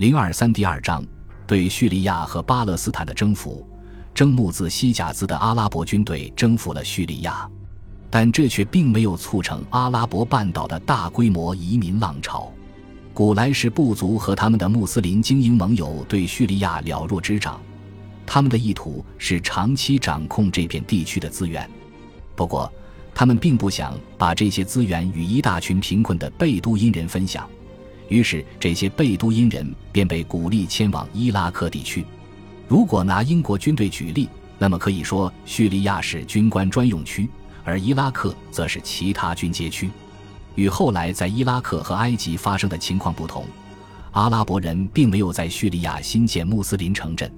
零二三第二章对叙利亚和巴勒斯坦的征服。征募自西甲兹的阿拉伯军队征服了叙利亚，但这却并没有促成阿拉伯半岛的大规模移民浪潮。古莱什部族和他们的穆斯林精英盟友对叙利亚了若指掌，他们的意图是长期掌控这片地区的资源。不过，他们并不想把这些资源与一大群贫困的贝都因人分享，于是这些贝都因人便被鼓励迁往伊拉克地区。如果拿英国军队举例，那么可以说叙利亚是军官专用区，而伊拉克则是其他军阶区。与后来在伊拉克和埃及发生的情况不同，阿拉伯人并没有在叙利亚新建穆斯林城镇。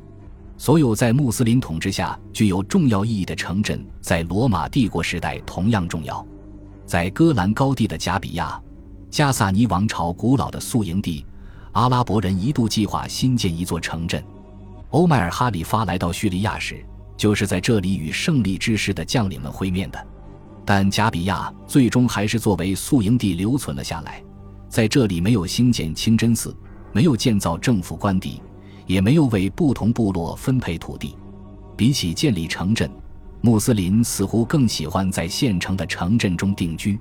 所有在穆斯林统治下具有重要意义的城镇，在罗马帝国时代同样重要。在戈兰高地的加比亚，加萨尼王朝古老的宿营地，阿拉伯人一度计划新建一座城镇。欧迈尔哈里发来到叙利亚时，就是在这里与胜利之师的将领们会面的。但加比亚最终还是作为宿营地留存了下来，在这里没有兴建清真寺，没有建造政府官邸，也没有为不同部落分配土地。比起建立城镇，穆斯林似乎更喜欢在现成的城镇中定居。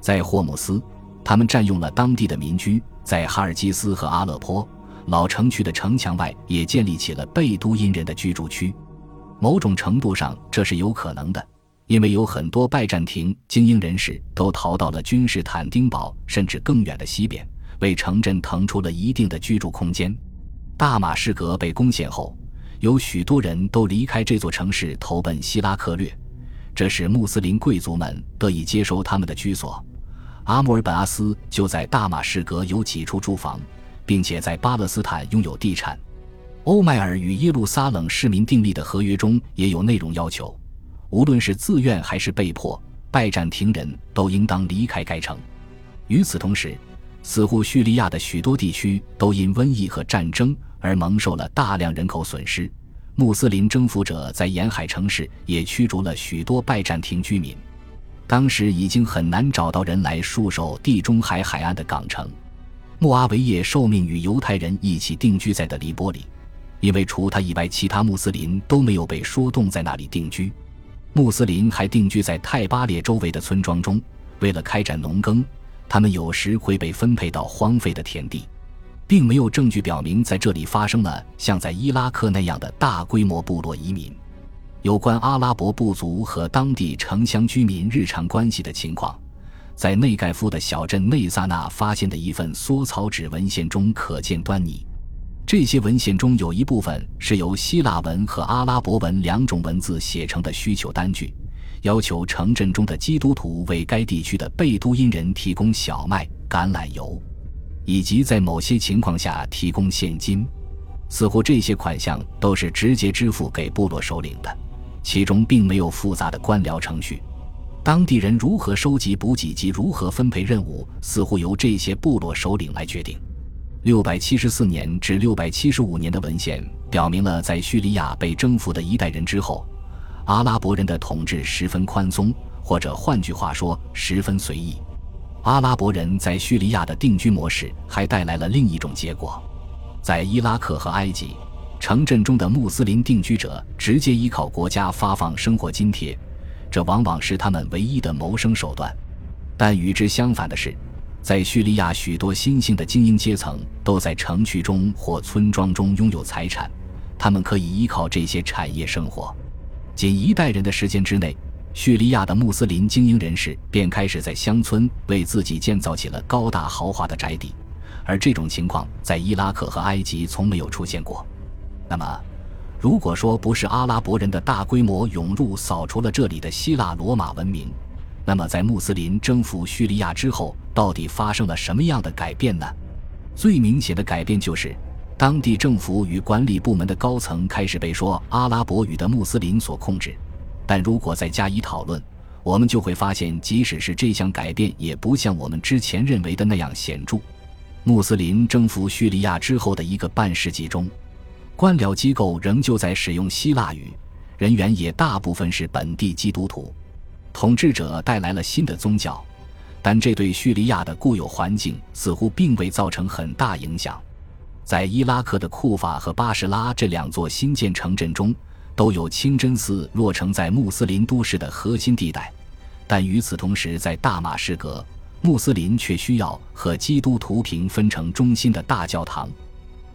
在霍姆斯，他们占用了当地的民居；在哈尔基斯和阿勒颇。老城区的城墙外也建立起了贝都因人的居住区，某种程度上这是有可能的，因为有很多拜占庭精英人士都逃到了君士坦丁堡甚至更远的西边，为城镇腾出了一定的居住空间。大马士革被攻陷后，有许多人都离开这座城市投奔希拉克略，这使穆斯林贵族们得以接收他们的居所。阿穆尔本阿斯就在大马士革有几处住房。并且在巴勒斯坦拥有地产。欧迈尔与耶路撒冷市民订立的合约中也有内容要求，无论是自愿还是被迫，拜占庭人都应当离开该城。与此同时，似乎叙利亚的许多地区都因瘟疫和战争而蒙受了大量人口损失。穆斯林征服者在沿海城市也驱逐了许多拜占庭居民。当时已经很难找到人来戍守地中海海岸的港城。穆阿维叶受命与犹太人一起定居在的黎波里，因为除他以外，其他穆斯林都没有被说动在那里定居。穆斯林还定居在泰巴列周围的村庄中，为了开展农耕，他们有时会被分配到荒废的田地，并没有证据表明在这里发生了像在伊拉克那样的大规模部落移民。有关阿拉伯部族和当地城乡居民日常关系的情况。在内盖夫的小镇内萨纳发现的一份缩草纸文献中可见端倪。这些文献中有一部分是由希腊文和阿拉伯文两种文字写成的需求单据，要求城镇中的基督徒为该地区的贝都因人提供小麦、橄榄油，以及在某些情况下提供现金。似乎这些款项都是直接支付给部落首领的，其中并没有复杂的官僚程序。当地人如何收集补给及如何分配任务，似乎由这些部落首领来决定。六百七十四年至六百七十五年的文献表明了，在叙利亚被征服的一代人之后，阿拉伯人的统治十分宽松，或者换句话说，十分随意。阿拉伯人在叙利亚的定居模式还带来了另一种结果：在伊拉克和埃及，城镇中的穆斯林定居者直接依靠国家发放生活津贴。这往往是他们唯一的谋生手段，但与之相反的是，在叙利亚许多新兴的精英阶层都在城区中或村庄中拥有财产，他们可以依靠这些产业生活。仅一代人的时间之内，叙利亚的穆斯林精英人士便开始在乡村为自己建造起了高大豪华的宅邸，而这种情况在伊拉克和埃及从没有出现过。那么？如果说不是阿拉伯人的大规模涌入扫除了这里的希腊罗马文明，那么在穆斯林征服叙利亚之后，到底发生了什么样的改变呢？最明显的改变就是，当地政府与管理部门的高层开始被说阿拉伯语的穆斯林所控制。但如果再加以讨论，我们就会发现，即使是这项改变，也不像我们之前认为的那样显著。穆斯林征服叙利亚之后的一个半世纪中。官僚机构仍旧在使用希腊语，人员也大部分是本地基督徒。统治者带来了新的宗教，但这对叙利亚的固有环境似乎并未造成很大影响。在伊拉克的库法和巴士拉这两座新建城镇中，都有清真寺落成在穆斯林都市的核心地带。但与此同时，在大马士革，穆斯林却需要和基督徒平分成中心的大教堂。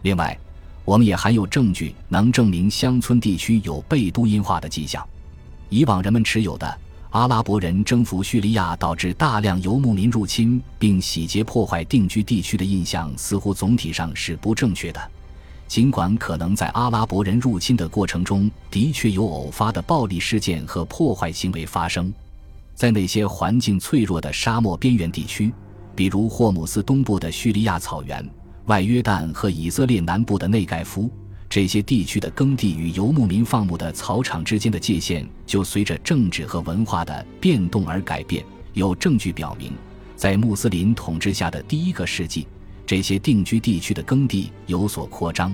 另外，我们也含有证据能证明乡村地区有被都因化的迹象。以往人们持有的阿拉伯人征服叙利亚导致大量游牧民入侵并洗劫破坏定居地区的印象，似乎总体上是不正确的。尽管可能在阿拉伯人入侵的过程中的确有偶发的暴力事件和破坏行为发生。在那些环境脆弱的沙漠边缘地区，比如霍姆斯东部的叙利亚草原、外约旦和以色列南部的内盖夫，这些地区的耕地与游牧民放牧的草场之间的界限就随着政治和文化的变动而改变。有证据表明，在穆斯林统治下的第一个世纪，这些定居地区的耕地有所扩张，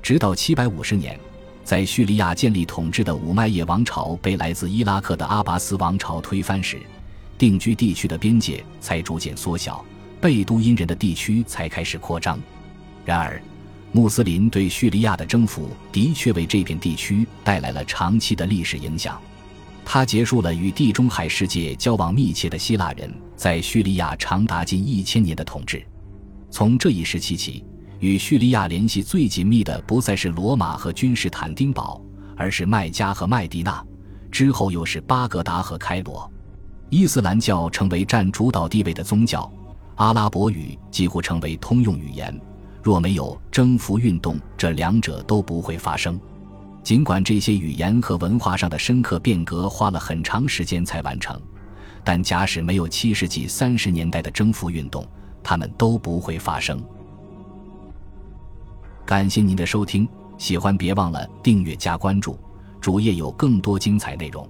直到七百五十年。在叙利亚建立统治的五麦叶王朝被来自伊拉克的阿拔斯王朝推翻时，定居地区的边界才逐渐缩小，贝都因人的地区才开始扩张。然而，穆斯林对叙利亚的征服的确为这片地区带来了长期的历史影响。它结束了与地中海世界交往密切的希腊人在叙利亚长达近一千年的统治。从这一时期起。与叙利亚联系最紧密的不再是罗马和君士坦丁堡，而是麦加和麦地那，之后又是巴格达和开罗。伊斯兰教成为占主导地位的宗教，阿拉伯语几乎成为通用语言。若没有征服运动，这两者都不会发生。尽管这些语言和文化上的深刻变革花了很长时间才完成，但假使没有七世纪三十年代的征服运动，它们都不会发生。感谢您的收听，喜欢别忘了订阅加关注，主页有更多精彩内容。